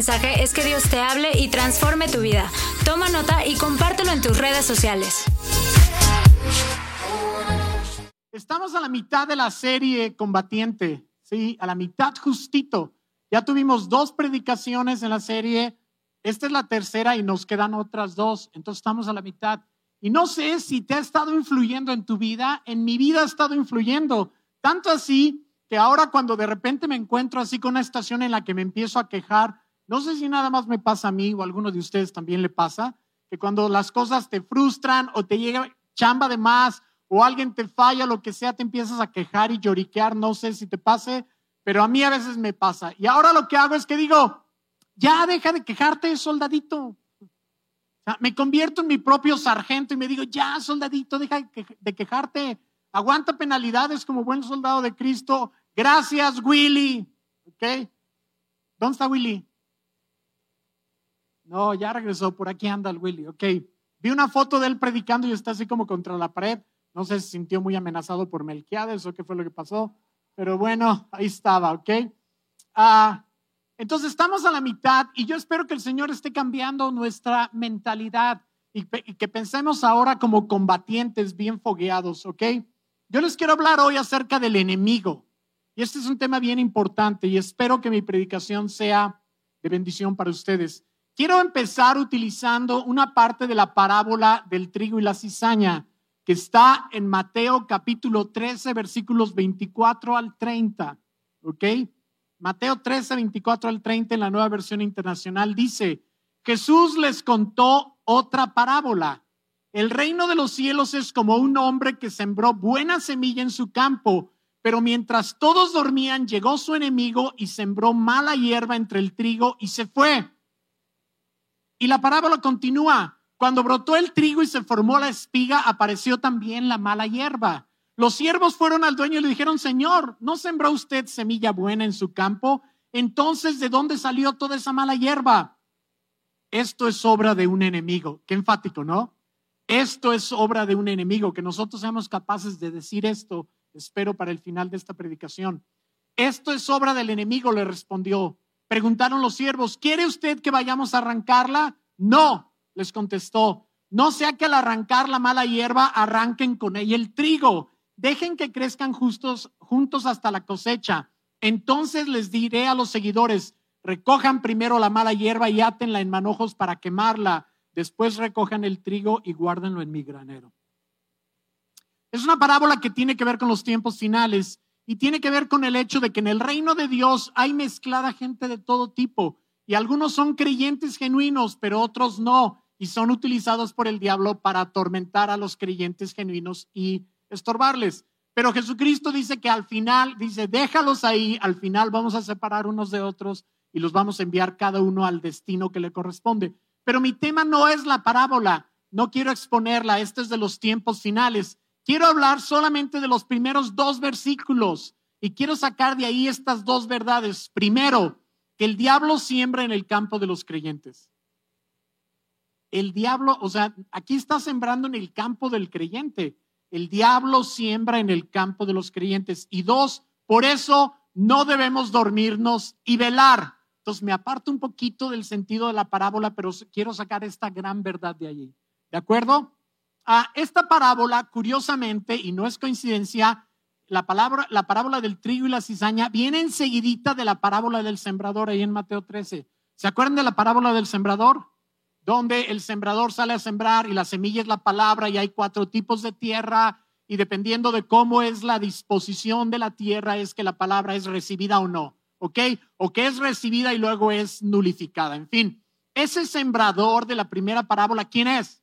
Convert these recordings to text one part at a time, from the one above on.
mensaje es que Dios te hable y transforme tu vida. Toma nota y compártelo en tus redes sociales. Estamos a la mitad de la serie combatiente, sí, a la mitad justito. Ya tuvimos dos predicaciones en la serie. Esta es la tercera y nos quedan otras dos. Entonces estamos a la mitad. Y no sé si te ha estado influyendo en tu vida. En mi vida ha estado influyendo. Tanto así que ahora cuando de repente me encuentro así con una estación en la que me empiezo a quejar, no sé si nada más me pasa a mí o a alguno de ustedes también le pasa, que cuando las cosas te frustran o te llega chamba de más o alguien te falla, lo que sea, te empiezas a quejar y lloriquear, no sé si te pase, pero a mí a veces me pasa. Y ahora lo que hago es que digo, ya deja de quejarte, soldadito. me convierto en mi propio sargento y me digo, ya, soldadito, deja de quejarte. Aguanta penalidades como buen soldado de Cristo. Gracias, Willy. ¿Ok? ¿Dónde está Willy? No, ya regresó. Por aquí anda el Willy. Ok. Vi una foto de él predicando y está así como contra la pared. No sé si se sintió muy amenazado por Melquiades o qué fue lo que pasó. Pero bueno, ahí estaba. ¿Ok? Ah, entonces estamos a la mitad y yo espero que el Señor esté cambiando nuestra mentalidad y, y que pensemos ahora como combatientes bien fogueados. ¿Ok? Yo les quiero hablar hoy acerca del enemigo. Y este es un tema bien importante y espero que mi predicación sea de bendición para ustedes. Quiero empezar utilizando una parte de la parábola del trigo y la cizaña que está en Mateo capítulo 13, versículos 24 al 30. ¿Ok? Mateo 13, 24 al 30 en la nueva versión internacional dice, Jesús les contó otra parábola el reino de los cielos es como un hombre que sembró buena semilla en su campo, pero mientras todos dormían, llegó su enemigo y sembró mala hierba entre el trigo y se fue. Y la parábola continúa. Cuando brotó el trigo y se formó la espiga, apareció también la mala hierba. Los siervos fueron al dueño y le dijeron, Señor, ¿no sembró usted semilla buena en su campo? Entonces, ¿de dónde salió toda esa mala hierba? Esto es obra de un enemigo. Qué enfático, ¿no? Esto es obra de un enemigo, que nosotros seamos capaces de decir esto, espero para el final de esta predicación. Esto es obra del enemigo, le respondió. Preguntaron los siervos, ¿quiere usted que vayamos a arrancarla? No, les contestó. No sea que al arrancar la mala hierba arranquen con ella el trigo. Dejen que crezcan justos, juntos hasta la cosecha. Entonces les diré a los seguidores, recojan primero la mala hierba y átenla en manojos para quemarla después recojan el trigo y guárdenlo en mi granero. Es una parábola que tiene que ver con los tiempos finales y tiene que ver con el hecho de que en el reino de Dios hay mezclada gente de todo tipo y algunos son creyentes genuinos, pero otros no, y son utilizados por el diablo para atormentar a los creyentes genuinos y estorbarles. Pero Jesucristo dice que al final, dice, déjalos ahí, al final vamos a separar unos de otros y los vamos a enviar cada uno al destino que le corresponde. Pero mi tema no es la parábola, no quiero exponerla, este es de los tiempos finales. Quiero hablar solamente de los primeros dos versículos y quiero sacar de ahí estas dos verdades. Primero, que el diablo siembra en el campo de los creyentes. El diablo, o sea, aquí está sembrando en el campo del creyente. El diablo siembra en el campo de los creyentes. Y dos, por eso no debemos dormirnos y velar. Entonces me aparto un poquito del sentido de la parábola, pero quiero sacar esta gran verdad de allí. ¿De acuerdo? Esta parábola, curiosamente, y no es coincidencia, la, palabra, la parábola del trigo y la cizaña viene enseguidita de la parábola del sembrador ahí en Mateo 13. ¿Se acuerdan de la parábola del sembrador? Donde el sembrador sale a sembrar y la semilla es la palabra y hay cuatro tipos de tierra y dependiendo de cómo es la disposición de la tierra es que la palabra es recibida o no. ¿ok? O que es recibida y luego es nulificada. En fin, ese sembrador de la primera parábola, ¿quién es?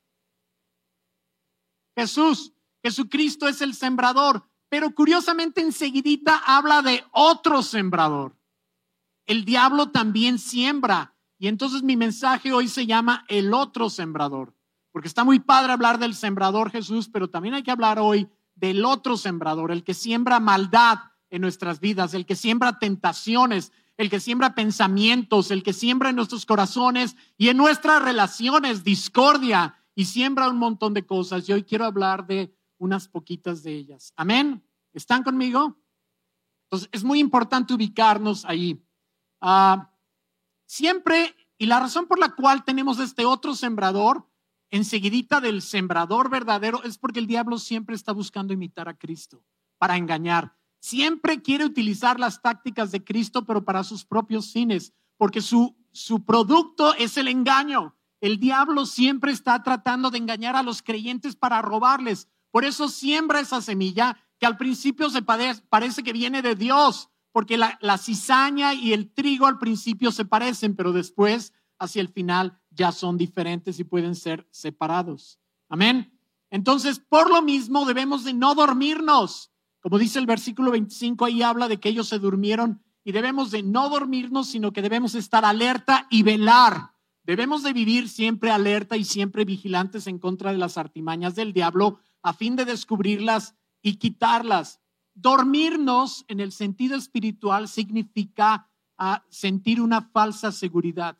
Jesús. Jesucristo es el sembrador, pero curiosamente enseguidita habla de otro sembrador. El diablo también siembra. Y entonces mi mensaje hoy se llama el otro sembrador, porque está muy padre hablar del sembrador Jesús, pero también hay que hablar hoy del otro sembrador, el que siembra maldad, en nuestras vidas, el que siembra tentaciones, el que siembra pensamientos, el que siembra en nuestros corazones y en nuestras relaciones discordia y siembra un montón de cosas. Y hoy quiero hablar de unas poquitas de ellas. Amén. ¿Están conmigo? Entonces, es muy importante ubicarnos ahí. Ah, siempre, y la razón por la cual tenemos este otro sembrador, enseguidita del sembrador verdadero, es porque el diablo siempre está buscando imitar a Cristo para engañar. Siempre quiere utilizar las tácticas de Cristo, pero para sus propios fines, porque su, su producto es el engaño. El diablo siempre está tratando de engañar a los creyentes para robarles. Por eso siembra esa semilla que al principio se parece que viene de Dios, porque la, cizaña y el trigo al principio se parecen, pero después, hacia el final, ya son diferentes y pueden ser separados. Amén. Entonces, por lo mismo, debemos de no dormirnos. Como dice el versículo 25, ahí habla de que ellos se durmieron y debemos de no dormirnos, sino que debemos estar alerta y velar. Debemos de vivir siempre alerta y siempre vigilantes en contra de las artimañas del diablo a fin de descubrirlas y quitarlas. Dormirnos en el sentido espiritual significa ah, sentir una falsa seguridad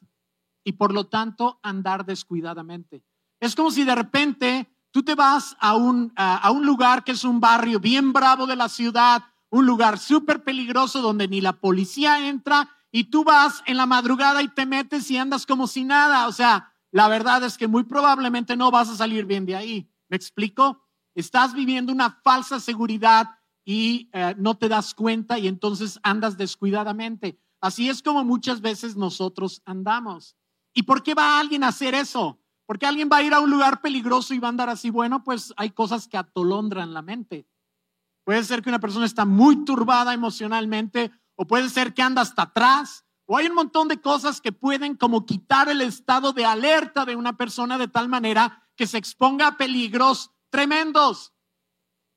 y por lo tanto andar descuidadamente. Es como si de repente tú te vas a un, a un lugar que es un barrio bien bravo de la ciudad, un lugar súper peligroso donde ni la policía entra y tú vas en la madrugada y te metes y andas como si nada. O sea, la verdad es que muy probablemente no vas a salir bien de ahí. ¿Me explico? Estás viviendo una falsa seguridad y eh, no te das cuenta y entonces andas descuidadamente. Así es como muchas veces nosotros andamos. ¿Y por qué va alguien a hacer eso? Porque alguien va a ir a un lugar peligroso y va a andar así. Bueno, pues hay cosas que atolondran la mente. Puede ser que una persona está muy turbada emocionalmente o puede ser que anda hasta atrás o hay un montón de cosas que pueden como quitar el estado de alerta de una persona de tal manera que se exponga a peligros tremendos.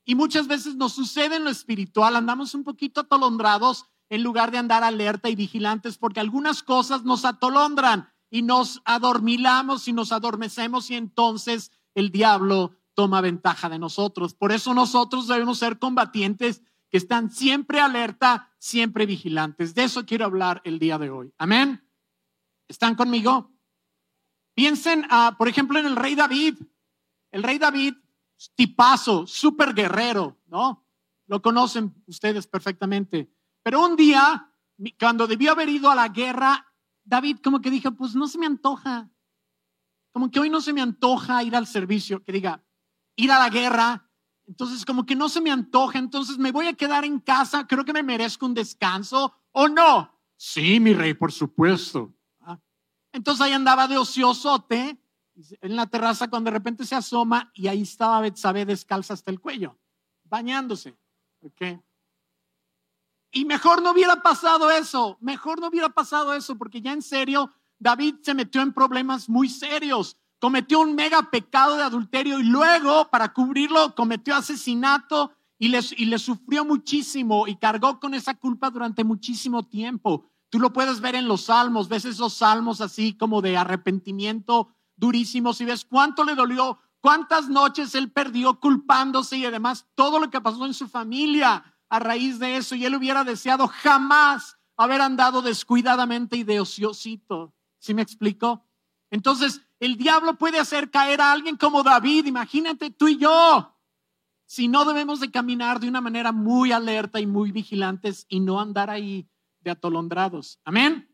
Y muchas veces nos sucede en lo espiritual, andamos un poquito atolondrados en lugar de andar alerta y vigilantes, porque algunas cosas nos atolondran y nos adormilamos y nos adormecemos y entonces el diablo toma ventaja de nosotros. Por eso nosotros debemos ser combatientes que están siempre alerta, siempre vigilantes. De eso quiero hablar el día de hoy. Amén. ¿Están conmigo? Piensen, ah, por ejemplo, en el rey David. El rey David tipazo, súper guerrero, ¿no? Lo conocen ustedes perfectamente. Pero un día, cuando debió haber ido a la guerra, David como que dijo, pues no se me antoja. Como que hoy no se me antoja ir al servicio, que diga, ir a la guerra. Entonces, como que no se me antoja, entonces me voy a quedar en casa, creo que me merezco un descanso, ¿o no? Sí, mi rey, por supuesto. Ah. Entonces ahí andaba de ociosote en la terraza cuando de repente se asoma y ahí estaba Betsabé descalza hasta el cuello, bañándose. Y mejor no hubiera pasado eso, mejor no hubiera pasado eso, porque ya en serio, David se metió en problemas muy serios. Cometió un mega pecado de adulterio y luego, para cubrirlo, cometió asesinato y le, y sufrió muchísimo y cargó con esa culpa durante muchísimo tiempo. Tú lo puedes ver en los salmos, ves esos salmos así como de arrepentimiento durísimo. Si ves cuánto le dolió, cuántas noches él perdió culpándose y además todo lo que pasó en su familia a raíz de eso. Y él hubiera deseado jamás haber andado descuidadamente y de ociosito. ¿Sí me explico? Entonces, el diablo puede hacer caer a alguien como David. Imagínate tú y yo. Si no debemos de caminar de una manera muy alerta y muy vigilantes y no andar ahí de atolondrados. Amén.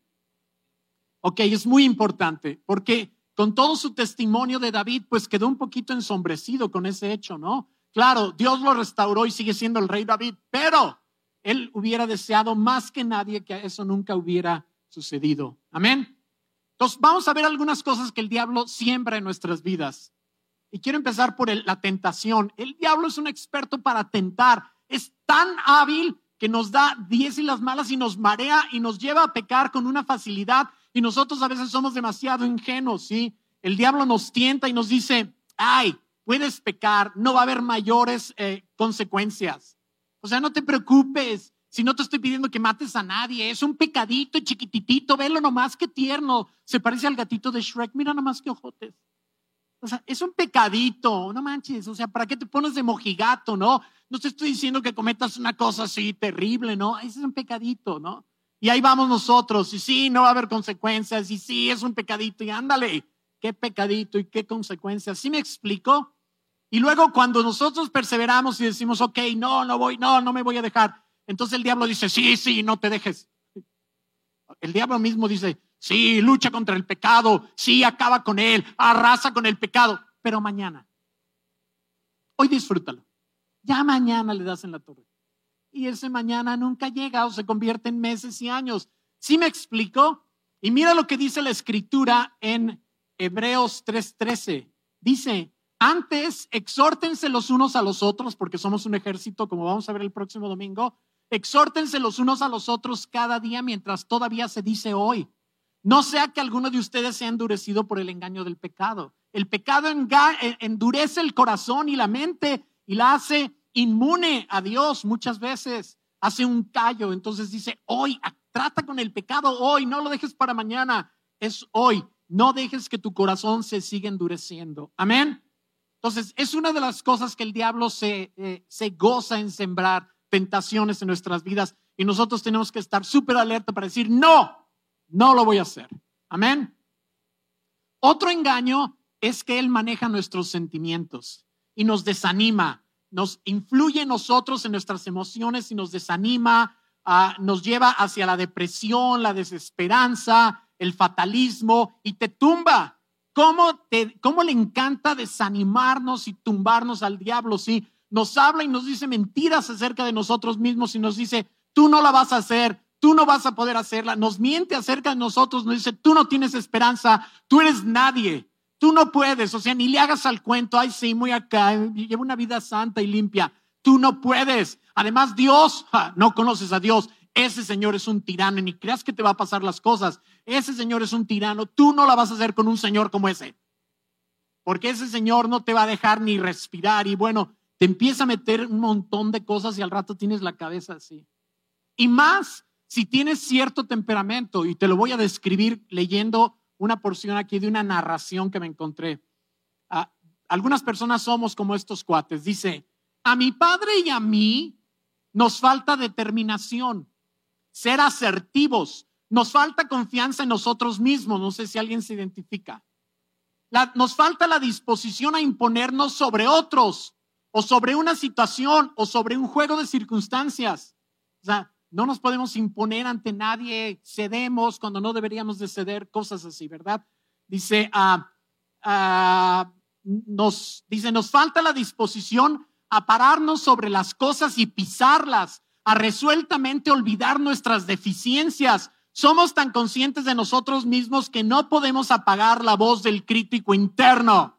Ok, es muy importante porque con todo su testimonio de David, pues quedó un poquito ensombrecido con ese hecho, ¿no? Claro, Dios lo restauró y sigue siendo el rey David, pero él hubiera deseado más que nadie que eso nunca hubiera sucedido. Amén. Entonces, vamos a ver algunas cosas que el diablo siembra en nuestras vidas. Y quiero empezar por la tentación. El diablo es un experto para tentar. Es tan hábil que nos da diez y las malas y nos marea y nos lleva a pecar con una facilidad y nosotros a veces somos demasiado ingenuos, ¿sí? El diablo nos tienta y nos dice, ay, puedes pecar, no va a haber mayores eh, consecuencias. O sea, no te preocupes, si no te estoy pidiendo que mates a nadie, es un pecadito chiquititito, velo nomás que tierno, se parece al gatito de Shrek, mira nomás qué ojotes. O sea, es un pecadito, no manches, o sea, ¿para qué te pones de mojigato, no? No te estoy diciendo que cometas una cosa así terrible, ¿no? Ese es un pecadito, ¿no? Y ahí vamos nosotros, y sí, no va a haber consecuencias, y sí, es un pecadito, y ándale, qué pecadito y qué consecuencias. ¿Sí me explico? Y luego cuando nosotros perseveramos y decimos, ok, no, no voy, no, no me voy a dejar, entonces el diablo dice, sí, sí, no te dejes. El diablo mismo dice, Sí, lucha contra el pecado. Sí, acaba con él. Arrasa con el pecado. Pero mañana. Hoy disfrútalo. Ya mañana le das en la torre. Y ese mañana nunca llega o se convierte en meses y años. ¿Sí me explico? Y mira lo que dice la escritura en Hebreos 3:13. Dice, antes exhórtense los unos a los otros, porque somos un ejército, como vamos a ver el próximo domingo, exhórtense los unos a los otros cada día mientras todavía se dice hoy. No sea que alguno de ustedes sea endurecido por el engaño del pecado. El pecado endurece el corazón y la mente y la hace inmune a Dios muchas veces. Hace un callo. Entonces dice, hoy, trata con el pecado hoy, no lo dejes para mañana. Es hoy. No dejes que tu corazón se siga endureciendo. Amén. Entonces, es una de las cosas que el diablo se, eh, se goza en sembrar tentaciones en nuestras vidas y nosotros tenemos que estar súper alerta para decir, no, no lo voy a hacer. Amén. Otro engaño es que Él maneja nuestros sentimientos y nos desanima, nos influye en nosotros, en nuestras emociones y nos desanima, ah, nos lleva hacia la depresión, la desesperanza, el fatalismo y te tumba. ¿Cómo, te, cómo le encanta desanimarnos y tumbarnos al diablo? Sí, nos habla y nos dice mentiras acerca de nosotros mismos y nos dice, tú no la vas a hacer, tú no vas a poder hacerla. Nos miente acerca de nosotros, nos dice, tú no tienes esperanza, tú eres nadie, tú no puedes, o sea, ni le hagas al cuento, ay, sí, muy acá, lleva una vida santa y limpia. Tú no puedes. Además, Dios, no conoces a Dios. Ese Señor es un tirano y ni creas que te va a pasar las cosas. Ese Señor es un tirano. Tú no la vas a hacer con un Señor como ese. Porque ese Señor no te va a dejar ni respirar. Y bueno, te empieza a meter un montón de cosas y al rato tienes la cabeza así. Y más si tienes cierto temperamento, y te lo voy a describir leyendo una porción aquí de una narración que me encontré. Ah, algunas personas somos como estos cuates. Dice, a mi padre y a mí nos falta determinación, ser asertivos, nos falta confianza en nosotros mismos. No sé si alguien se identifica. nos falta la disposición a imponernos sobre otros o sobre una situación o sobre un juego de circunstancias. O sea, no nos podemos imponer ante nadie, cedemos cuando no deberíamos de ceder, cosas así, ¿verdad? Dice, ah, ah, nos, dice, nos falta la disposición a pararnos sobre las cosas y pisarlas, a resueltamente olvidar nuestras deficiencias. Somos tan conscientes de nosotros mismos que no podemos apagar la voz del crítico interno.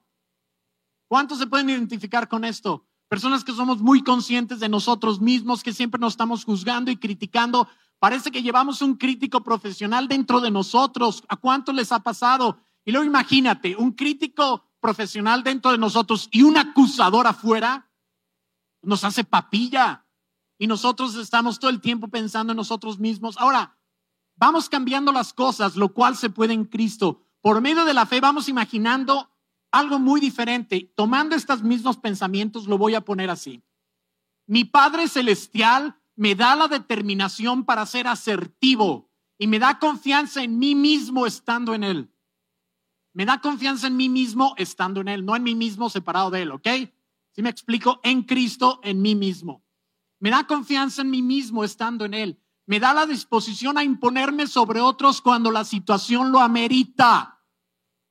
¿Cuántos se pueden identificar con esto? Personas que somos muy conscientes de nosotros mismos, que siempre nos estamos juzgando y criticando. Parece que llevamos un crítico profesional dentro de nosotros. ¿A cuánto les ha pasado? Y luego imagínate, un crítico profesional dentro de nosotros y un acusador afuera nos hace papilla. Y nosotros estamos todo el tiempo pensando en nosotros mismos. Ahora, vamos cambiando las cosas, lo cual se puede en Cristo. Por medio de la fe vamos imaginando algo muy diferente. Tomando estos mismos pensamientos, lo voy a poner así. Mi Padre Celestial me da la determinación para ser asertivo y me da confianza en mí mismo estando en Él. Me da confianza en mí mismo estando en Él, no en mí mismo separado de Él, ¿ok? Si me explico, en Cristo, en mí mismo. Me da confianza en mí mismo estando en Él. Me da la disposición a imponerme sobre otros cuando la situación lo amerita.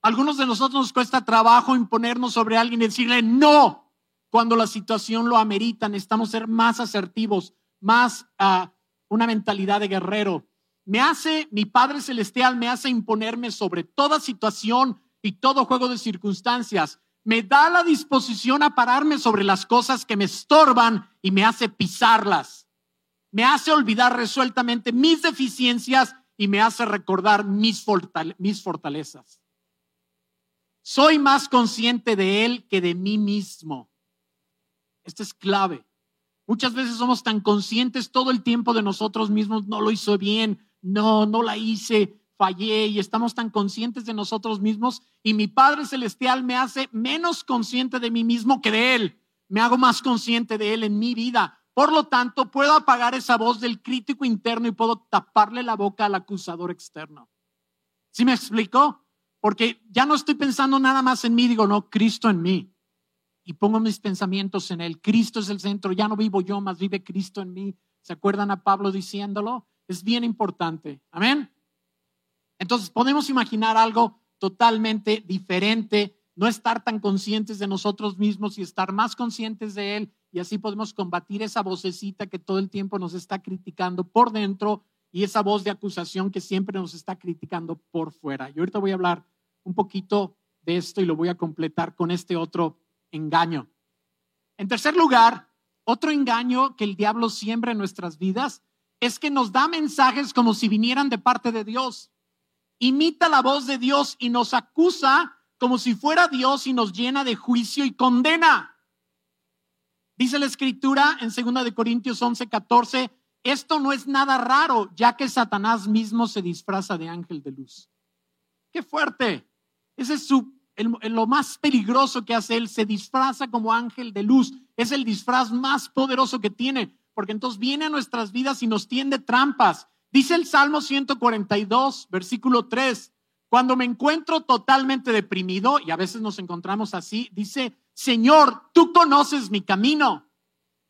Algunos de nosotros nos cuesta trabajo imponernos sobre alguien y decirle no cuando la situación lo amerita. Necesitamos ser más asertivos, más uh, una mentalidad de guerrero. Me hace, mi Padre Celestial me hace imponerme sobre toda situación y todo juego de circunstancias. Me da la disposición a pararme sobre las cosas que me estorban y me hace pisarlas. Me hace olvidar resueltamente mis deficiencias y me hace recordar mis, mis fortalezas. Soy más consciente de Él que de mí mismo. Esto es clave. Muchas veces somos tan conscientes todo el tiempo de nosotros mismos, no lo hizo bien, no, no la hice, fallé y estamos tan conscientes de nosotros mismos y mi Padre Celestial me hace menos consciente de mí mismo que de Él. Me hago más consciente de Él en mi vida. Por lo tanto, puedo apagar esa voz del crítico interno y puedo taparle la boca al acusador externo. ¿Sí me explico? Porque ya no estoy pensando nada más en mí, digo, no, Cristo en mí. Y pongo mis pensamientos en Él. Cristo es el centro, ya no vivo yo, más vive Cristo en mí. ¿Se acuerdan a Pablo diciéndolo? Es bien importante. Amén. Entonces podemos imaginar algo totalmente diferente, no estar tan conscientes de nosotros mismos y estar más conscientes de Él y así podemos combatir esa vocecita que todo el tiempo nos está criticando por dentro y esa voz de acusación que siempre nos está criticando por fuera. Y ahorita voy a hablar un poquito de esto y lo voy a completar con este otro engaño. En tercer lugar, otro engaño que el diablo siembra en nuestras vidas es que nos da mensajes como si vinieran de parte de Dios. Imita la voz de Dios y nos acusa como si fuera Dios y nos llena de juicio y condena. Dice la escritura en 2 de Corintios 11, 14, esto no es nada raro, ya que Satanás mismo se disfraza de ángel de luz. Qué fuerte. Ese es lo más peligroso que hace él, se disfraza como ángel de luz. Es el disfraz más poderoso que tiene, porque entonces viene a nuestras vidas y nos tiende trampas. Dice el Salmo 142, versículo 3, cuando me encuentro totalmente deprimido, y a veces nos encontramos así, dice, Señor, tú conoces mi camino.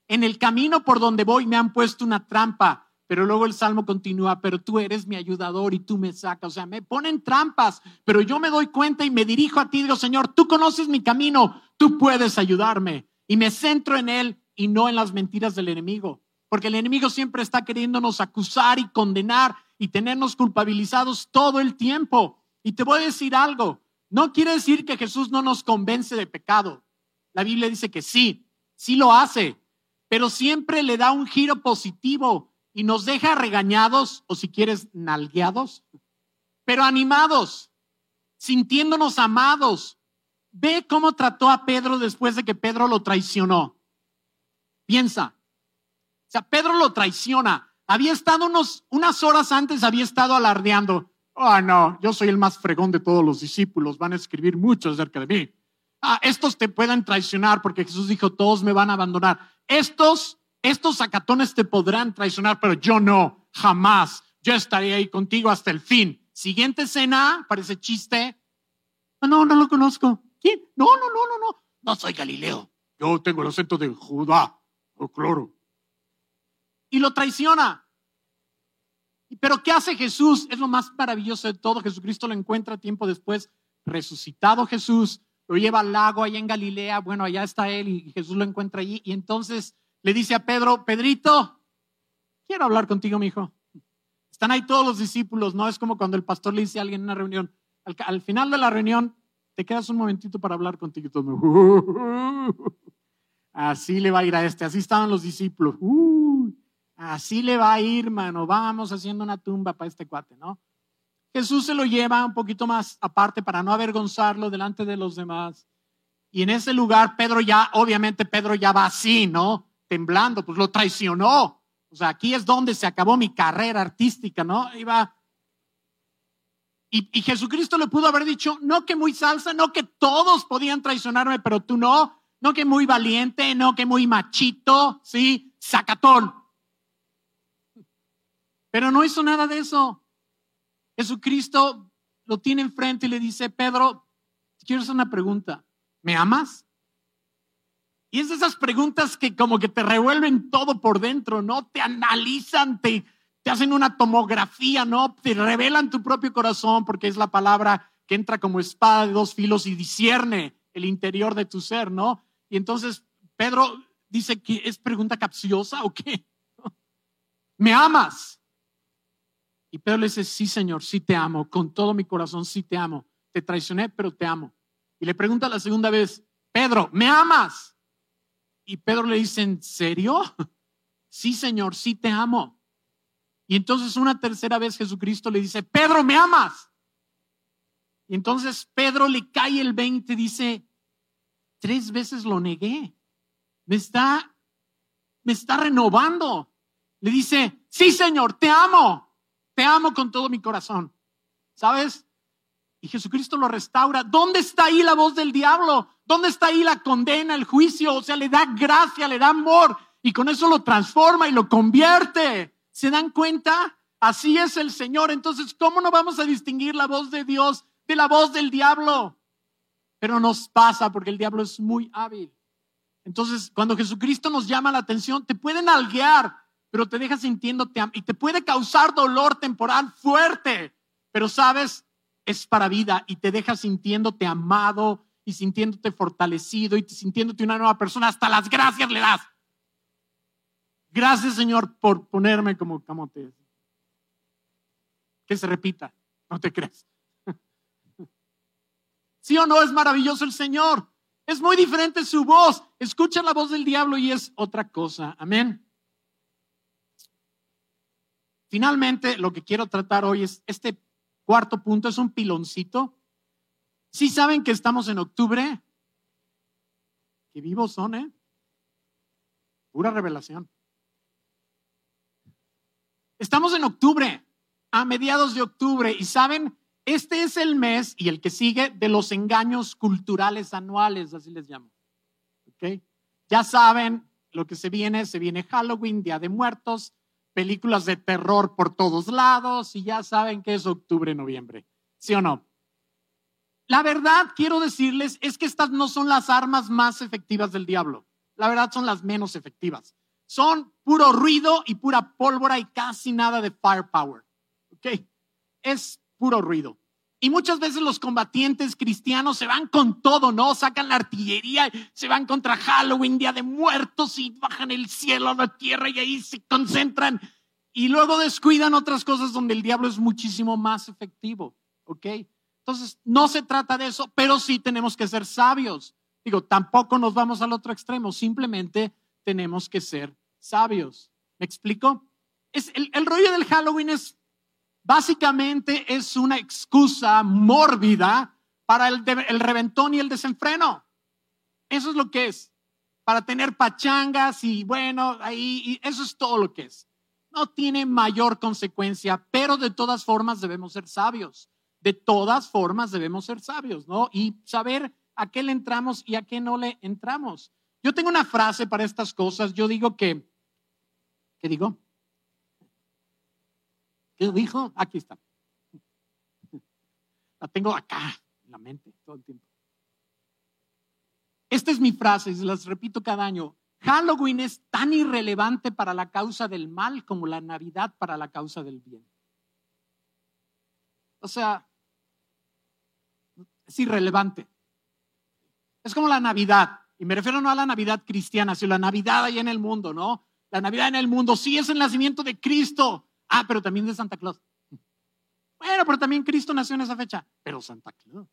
En el camino por donde voy me han puesto una trampa. Pero luego el salmo continúa, pero tú eres mi ayudador y tú me sacas. O sea, me ponen trampas, pero yo me doy cuenta y me dirijo a ti. Digo, Señor, tú conoces mi camino, tú puedes ayudarme. Y me centro en Él y no en las mentiras del enemigo. Porque el enemigo siempre está queriéndonos acusar y condenar y tenernos culpabilizados todo el tiempo. Y te voy a decir algo, no quiere decir que Jesús no nos convence de pecado. La Biblia dice que sí, sí lo hace, pero siempre le da un giro positivo y nos deja regañados o si quieres nalgueados, pero animados, sintiéndonos amados. Ve cómo trató a Pedro después de que Pedro lo traicionó. Piensa. O sea, Pedro lo traiciona. Había estado unos, unas horas antes, había estado alardeando. Oh, no, yo soy el más fregón de todos los discípulos. Van a escribir mucho acerca de mí. Ah, estos te puedan traicionar porque Jesús dijo, todos me van a abandonar. Estos, estos sacatones te podrán traicionar, pero yo no, jamás. Yo estaré ahí contigo hasta el fin. Siguiente escena, parece chiste. No, no lo conozco. ¿Quién? No, no, no, no, no. No soy Galileo. Yo tengo el acento de Judá. Oh, claro. Y lo traiciona. Pero ¿qué hace Jesús? Es lo más maravilloso de todo. Jesucristo lo encuentra tiempo después, resucitado Jesús, lo lleva al lago allá en Galilea, bueno, allá está él y Jesús lo encuentra allí y entonces le dice a Pedro, Pedrito, quiero hablar contigo, mi hijo. Están ahí todos los discípulos, ¿no? Es como cuando el pastor le dice a alguien en una reunión, al, final de la reunión, te quedas un momentito para hablar contigo. así le va a ir a este, así estaban los discípulos. así le va a ir, hermano, vamos haciendo una tumba para este cuate, ¿no? Jesús se lo lleva un poquito más aparte para no avergonzarlo delante de los demás. Y en ese lugar Pedro ya, obviamente Pedro ya va así, ¿no? Temblando, pues lo traicionó. O sea, aquí es donde se acabó mi carrera artística, ¿no? Iba. Y, Jesucristo le pudo haber dicho, no que muy salsa, no que todos podían traicionarme, pero tú no. No que muy valiente, no que muy machito, sí, sacatón. Pero no hizo nada de eso. Jesucristo lo tiene enfrente y le dice, Pedro, quiero hacer una pregunta. ¿Me amas? Y es de esas preguntas que como que te revuelven todo por dentro, ¿no? Te analizan, te, te hacen una tomografía, ¿no? Te revelan tu propio corazón porque es la palabra que entra como espada de dos filos y discierne el interior de tu ser, ¿no? Y entonces Pedro dice que es pregunta capciosa o qué. ¿Me amas? Y Pedro le dice, sí, Señor, sí te amo, con todo mi corazón, sí te amo. Te traicioné, pero te amo. Y le pregunta la segunda vez, Pedro, ¿me amas? Y Pedro le dice, ¿en serio? Sí, Señor, sí te amo. Y entonces una tercera vez Jesucristo le dice, Pedro, ¿me amas? Y entonces Pedro le cae el 20 y dice, tres veces lo negué. Me está, me está renovando. Le dice, sí, Señor, te amo te amo con todo mi corazón. ¿Sabes? Y Jesucristo lo restaura. ¿Dónde está ahí la voz del diablo? ¿Dónde está ahí la condena, el juicio? O sea, le da gracia, le da amor y con eso lo transforma y lo convierte. ¿Se dan cuenta? Así es el Señor. Entonces, ¿cómo no vamos a distinguir la voz de Dios de la voz del diablo? Pero nos pasa porque el diablo es muy hábil. Entonces, cuando Jesucristo nos llama la atención, te pueden alguear, pero te deja sintiéndote y te puede causar dolor temporal fuerte, pero sabes, es para vida y te deja sintiéndote amado y sintiéndote fortalecido y sintiéndote una nueva persona. Hasta las gracias le das. Gracias, Señor, por ponerme como camote. Que se repita, no te crees. ¿Sí o no es maravilloso el Señor? Es muy diferente su voz. Escucha la voz del diablo y es otra cosa. Amén. Finalmente, lo que quiero tratar hoy es este cuarto punto, es un piloncito. Si saben que estamos en octubre? Que vivos son, ¿eh? Pura revelación. Estamos en octubre, a mediados de octubre, y saben, este es el mes y el que sigue de los engaños culturales anuales, así les llamo. ¿Ok? Ya saben lo que se viene, se viene Halloween, Día de Muertos, películas de terror por todos lados y ya saben que es octubre, noviembre. ¿Sí o no? La verdad, quiero decirles, es que estas no son las armas más efectivas del diablo. La verdad son las menos efectivas. Son puro ruido y pura pólvora y casi nada de firepower. ¿Ok? Es puro ruido. Y muchas veces los combatientes cristianos se van con todo, ¿no? Sacan la artillería, se van contra Halloween, Día de Muertos y bajan el cielo a la tierra y ahí se concentran. Y luego descuidan otras cosas donde el diablo es muchísimo más efectivo, ¿ok? Entonces, no se trata de eso, pero sí tenemos que ser sabios. Digo, tampoco nos vamos al otro extremo, simplemente tenemos que ser sabios. ¿Me explico? Es, el, el rollo del Halloween es básicamente es una excusa mórbida para el, reventón y el desenfreno. Eso es lo que es. Para tener pachangas y bueno, ahí, y eso es todo lo que es. No tiene mayor consecuencia, pero de todas formas debemos ser sabios. De todas formas debemos ser sabios, ¿no? Y saber a qué le entramos y a qué no le entramos. Yo tengo una frase para estas cosas. Yo digo que, ¿qué digo? ¿Qué dijo? Aquí está. La tengo acá en la mente todo el tiempo. Esta es mi frase y las repito cada año. Halloween es tan irrelevante para la causa del mal como la Navidad para la causa del bien. O sea, es irrelevante. Es como la Navidad. Y me refiero no a la Navidad cristiana, sino la Navidad allá en el mundo, ¿no? La Navidad en el mundo sí es el nacimiento de Cristo, Ah, pero también de Santa Claus. Bueno, pero también Cristo nació en esa fecha. Pero Santa Claus.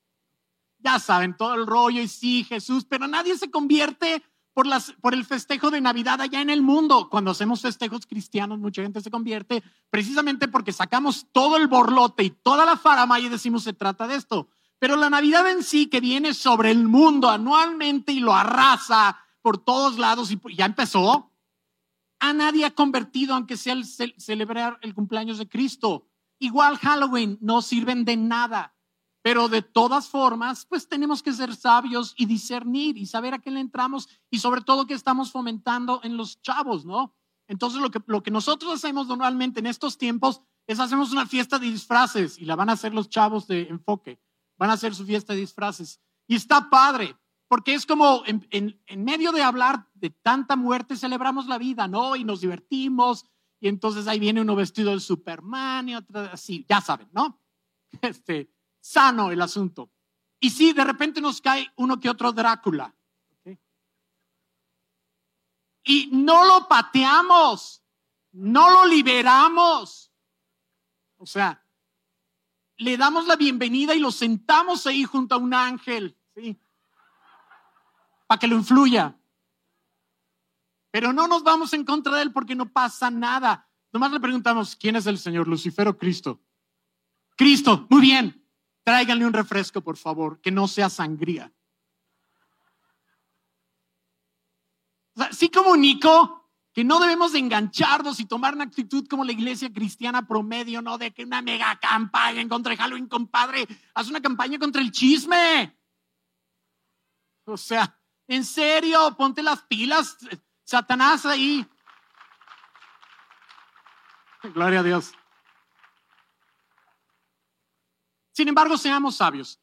Ya saben todo el rollo y sí, Jesús, pero nadie se convierte por, las, por el festejo de Navidad allá en el mundo. Cuando hacemos festejos cristianos, mucha gente se convierte precisamente porque sacamos todo el borlote y toda la farama y decimos se trata de esto. Pero la Navidad en sí, que viene sobre el mundo anualmente y lo arrasa por todos lados y ya empezó, a nadie ha convertido, aunque sea el celebrar el cumpleaños de Cristo. Igual Halloween no sirven de nada. Pero de todas formas, pues tenemos que ser sabios y discernir y saber a qué le entramos y sobre todo qué estamos fomentando en los chavos, ¿no? Entonces lo que, lo que nosotros hacemos normalmente en estos tiempos es hacemos una fiesta de disfraces y la van a hacer los chavos de enfoque. Van a hacer su fiesta de disfraces. Y está padre, porque es como en, medio de hablar de tanta muerte, celebramos la vida, ¿no? Y nos divertimos, y entonces ahí viene uno vestido de Superman y otro así, ya saben, ¿no? Este, sano el asunto. Y sí, de repente nos cae uno que otro Drácula. Y no lo pateamos, no lo liberamos. O sea, le damos la bienvenida y lo sentamos ahí junto a un ángel, ¿sí? Para que lo influya. Pero no nos vamos en contra de él porque no pasa nada. Nomás le preguntamos, ¿quién es el Señor, Lucifer o Cristo? Cristo, muy bien. Tráiganle un refresco, por favor, que no sea sangría. sí comunico que no debemos de engancharnos y tomar una actitud como la iglesia cristiana promedio, no de que una mega campaña en contra de Halloween, compadre, haz una campaña contra el chisme. O sea, en serio, ponte las pilas, Satanás ahí. Gloria a Dios. Sin embargo, seamos sabios.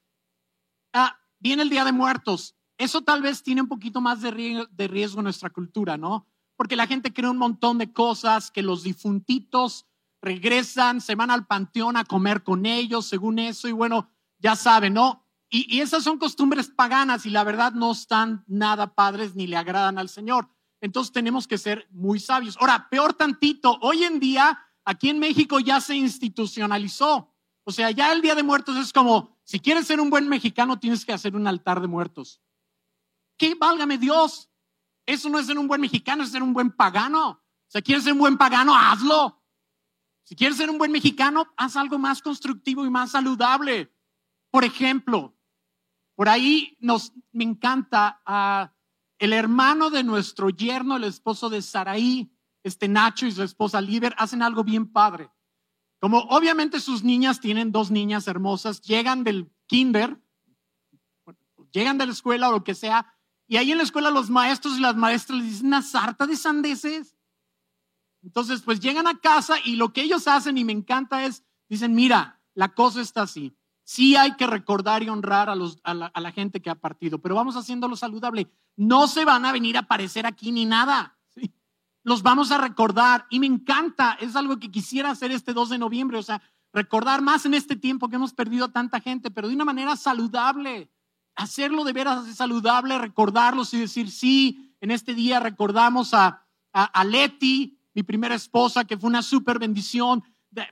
Ah, viene el Día de Muertos. Eso tal vez tiene un poquito más de riesgo, de riesgo en nuestra cultura, ¿no? Porque la gente cree un montón de cosas, que los difuntitos regresan, se van al panteón a comer con ellos, según eso, y bueno, ya saben, ¿no? Y, esas son costumbres paganas y la verdad no están nada padres ni le agradan al Señor. Entonces tenemos que ser muy sabios. Ahora, peor tantito, hoy en día aquí en México ya se institucionalizó. O sea, ya el Día de Muertos es como, si quieres ser un buen mexicano, tienes que hacer un altar de muertos. ¿Qué válgame Dios? Eso no es ser un buen mexicano, es ser un buen pagano. O sea, quieres ser un buen pagano, hazlo. Si quieres ser un buen mexicano, haz algo más constructivo y más saludable. Por ejemplo, por ahí nos, me encanta uh, el hermano de nuestro yerno, el esposo de Saraí, este Nacho y su esposa Liber, hacen algo bien padre. Como obviamente sus niñas tienen dos niñas hermosas, llegan del kinder, llegan de la escuela o lo que sea, y ahí en la escuela los maestros y las maestras les dicen una sarta de sandeces. Entonces, pues llegan a casa y lo que ellos hacen, y me encanta, es, dicen, mira, la cosa está así. Sí hay que recordar y honrar a, los, a, la, a la gente que ha partido, pero vamos haciéndolo saludable. No se van a venir a aparecer aquí ni nada. ¿sí? Los vamos a recordar y me encanta, es algo que quisiera hacer este 2 de noviembre, o sea, recordar más en este tiempo que hemos perdido a tanta gente, pero de una manera saludable. Hacerlo de veras saludable, recordarlos y decir, sí, en este día recordamos a, a, a Leti, mi primera esposa, que fue una súper bendición,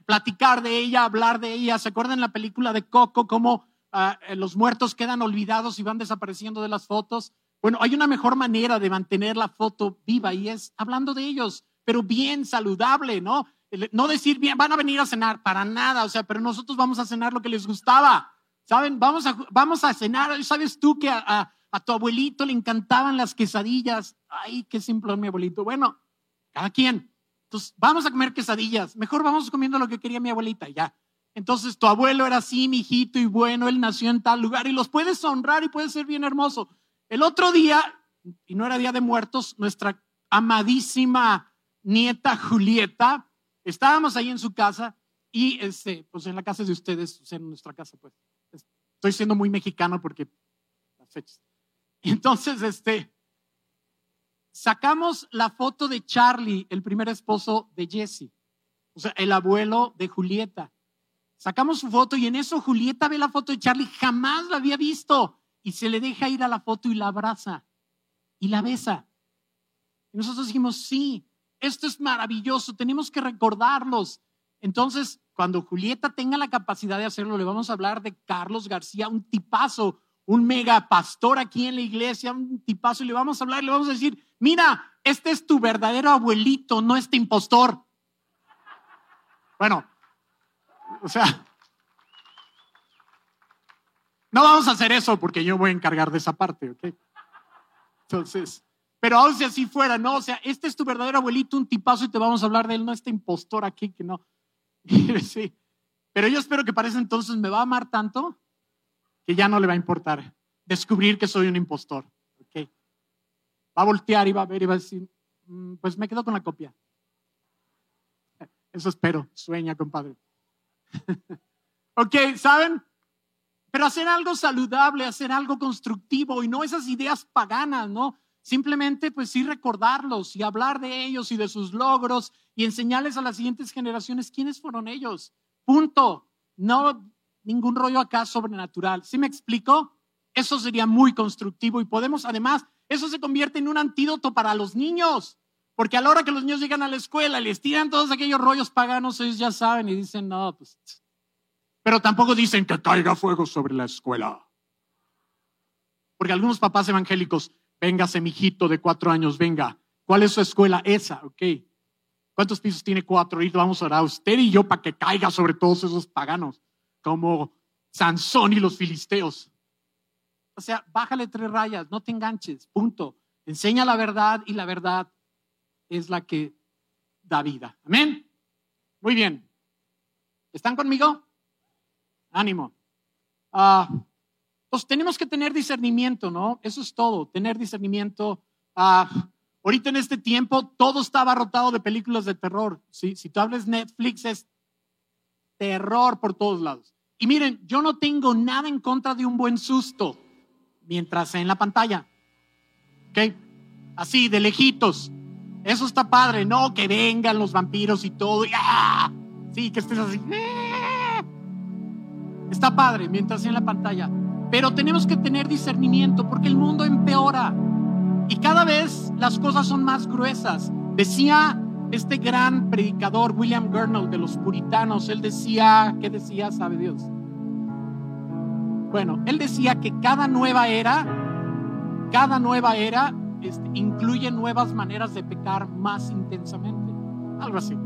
platicar de ella, hablar de ella. ¿Se acuerdan la película de Coco, cómo uh, los muertos quedan olvidados y van desapareciendo de las fotos? Bueno, hay una mejor manera de mantener la foto viva y es hablando de ellos, pero bien saludable, ¿no? No decir, bien, van a venir a cenar, para nada, o sea, pero nosotros vamos a cenar lo que les gustaba, ¿saben? Vamos a, vamos a cenar, ¿sabes tú que a, tu abuelito le encantaban las quesadillas? Ay, qué simple mi abuelito. Bueno, cada quien. Entonces, vamos a comer quesadillas. Mejor vamos comiendo lo que quería mi abuelita, ya. Entonces, tu abuelo era así, mi hijito, y bueno, él nació en tal lugar, y los puedes honrar y puede ser bien hermoso. El otro día, y no era Día de Muertos, nuestra amadísima nieta Julieta, estábamos ahí en su casa, y este, pues en la casa de ustedes, en nuestra casa, pues. Estoy siendo muy mexicano porque las fechas. Entonces, este, sacamos la foto de Charlie, el primer esposo de Jesse, o sea, el abuelo de Julieta. Sacamos su foto y en eso Julieta ve la foto de Charlie, jamás la había visto y se le deja ir a la foto y la abraza y la besa. Y nosotros dijimos, sí, esto es maravilloso, tenemos que recordarlos. Entonces, cuando Julieta tenga la capacidad de hacerlo, le vamos a hablar de Carlos García, un tipazo, un mega pastor aquí en la iglesia, un tipazo, y le vamos a hablar, le vamos a decir, mira, este es tu verdadero abuelito, no este impostor. Bueno, o sea, no vamos a hacer eso porque yo voy a encargar de esa parte, ¿ok? Entonces, pero aún si así fuera, ¿no? O sea, este es tu verdadero abuelito, un tipazo, y te vamos a hablar de él, no este impostor aquí que no. sí. Pero yo espero que para ese entonces me va a amar tanto que ya no le va a importar descubrir que soy un impostor. Va a voltear y va a ver y va a decir, mm, pues me quedo con la copia. Eso espero, sueña, compadre. ok, ¿saben? Pero hacer algo saludable, hacer algo constructivo y no esas ideas paganas, ¿no? Simplemente, pues sí, recordarlos y hablar de ellos y de sus logros y enseñarles a las siguientes generaciones quiénes fueron ellos. Punto. No ningún rollo acá sobrenatural. ¿Sí me explico? Eso sería muy constructivo y podemos, además, eso se convierte en un antídoto para los niños. Porque a la hora que los niños llegan a la escuela y les tiran todos aquellos rollos paganos, ellos ya saben y dicen, no, pues. Pero tampoco dicen que caiga fuego sobre la escuela. Porque algunos papás evangélicos, venga, semijito de cuatro años, venga. ¿Cuál es su escuela? Esa, ok. ¿Cuántos pisos tiene cuatro? Y vamos a orar usted y yo para que caiga sobre todos esos paganos, como Sansón y los filisteos. O sea, bájale tres rayas, no te enganches, punto. Enseña la verdad y la verdad es la que da vida. Amén. Muy bien. ¿Están conmigo? Ánimo. Ah, pues tenemos que tener discernimiento, ¿no? Eso es todo, tener discernimiento. Ah, ahorita en este tiempo todo está abarrotado de películas de terror. ¿sí? Si tú hablas Netflix es terror por todos lados. Y miren, yo no tengo nada en contra de un buen susto mientras en la pantalla. ¿Ok? Así, de lejitos. Eso está padre, no que vengan los vampiros y todo. Y, ¡ah! Sí, que estés así. Está padre mientras en la pantalla. Pero tenemos que tener discernimiento porque el mundo empeora y cada vez las cosas son más gruesas. Decía este gran predicador William Gurnall de los puritanos, él decía, ¿qué decía? ¿Sabe Dios? Bueno, él decía que cada nueva era, cada nueva era este, incluye nuevas maneras de pecar más intensamente. Algo así.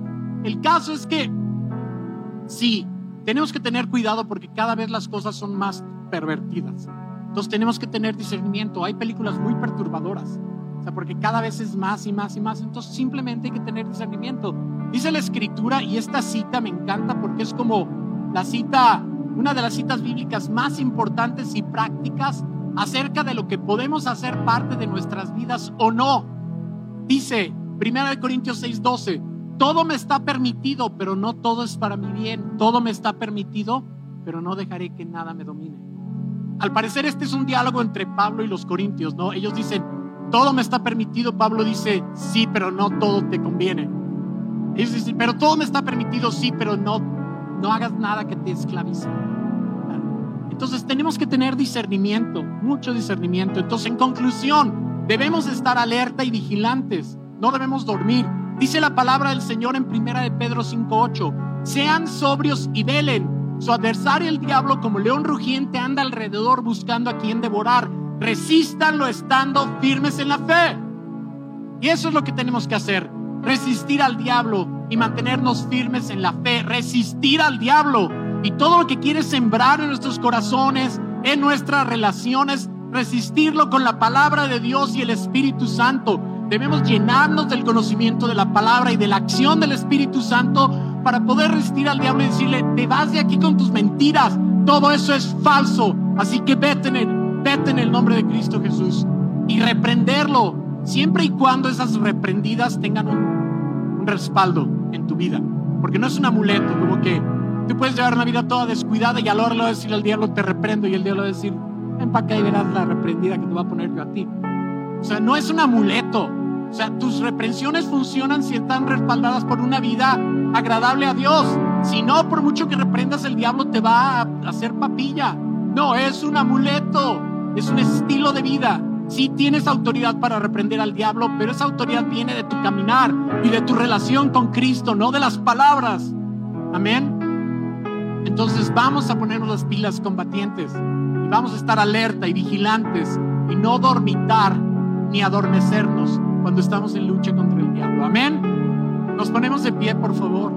El caso es que sí, tenemos que tener cuidado porque cada vez las cosas son más pervertidas. Entonces tenemos que tener discernimiento. Hay películas muy perturbadoras, o sea, porque cada vez es más y más y más. Entonces simplemente hay que tener discernimiento. Dice la escritura, y esta cita me encanta porque es como la cita, una de las citas bíblicas más importantes y prácticas acerca de lo que podemos hacer parte de nuestras vidas o no. Dice 1 Corintios 6:12, todo me está permitido, pero no todo es para mi bien. Todo me está permitido, pero no dejaré que nada me domine. Al parecer este es un diálogo entre Pablo y los corintios, ¿no? Ellos dicen, todo me está permitido. Pablo dice, sí, pero no todo te conviene. Ellos dicen, pero todo me está permitido, sí, pero no, no hagas nada que te esclavice. Entonces tenemos que tener discernimiento, mucho discernimiento. Entonces, en conclusión, debemos estar alerta y vigilantes. No debemos dormir. Dice la palabra del Señor en primera de Pedro 5:8, sean sobrios y velen. Su adversario el diablo como león rugiente anda alrededor buscando a quien devorar. Resístanlo estando firmes en la fe. Y eso es lo que tenemos que hacer, resistir al diablo y mantenernos firmes en la fe, resistir al diablo y todo lo que quiere sembrar en nuestros corazones, en nuestras relaciones, resistirlo con la palabra de Dios y el Espíritu Santo. Debemos llenarnos del conocimiento de la palabra y de la acción del Espíritu Santo para poder resistir al diablo y decirle, te vas de aquí con tus mentiras, todo eso es falso, así que vete en el, vete en el nombre de Cristo Jesús y reprenderlo, siempre y cuando esas reprendidas tengan un, un respaldo en tu vida, porque no es un amuleto, como que tú puedes llevar una vida toda descuidada y a la hora de decir al diablo, te reprendo, y el diablo va a decir, ven para acá y verás la reprendida que te va a poner yo a ti. O sea, no es un amuleto. O sea, tus reprensiones funcionan si están respaldadas por una vida agradable a Dios. Si no, por mucho que reprendas, el diablo te va a hacer papilla. No, es un amuleto, es un estilo de vida. Sí tienes autoridad para reprender al diablo, pero esa autoridad viene de tu caminar y de tu relación con Cristo, no de las palabras. Amén. Entonces vamos a ponernos las pilas combatientes y vamos a estar alerta y vigilantes y no dormitar ni adormecernos cuando estamos en lucha contra el diablo. Amén. Nos ponemos de pie, por favor.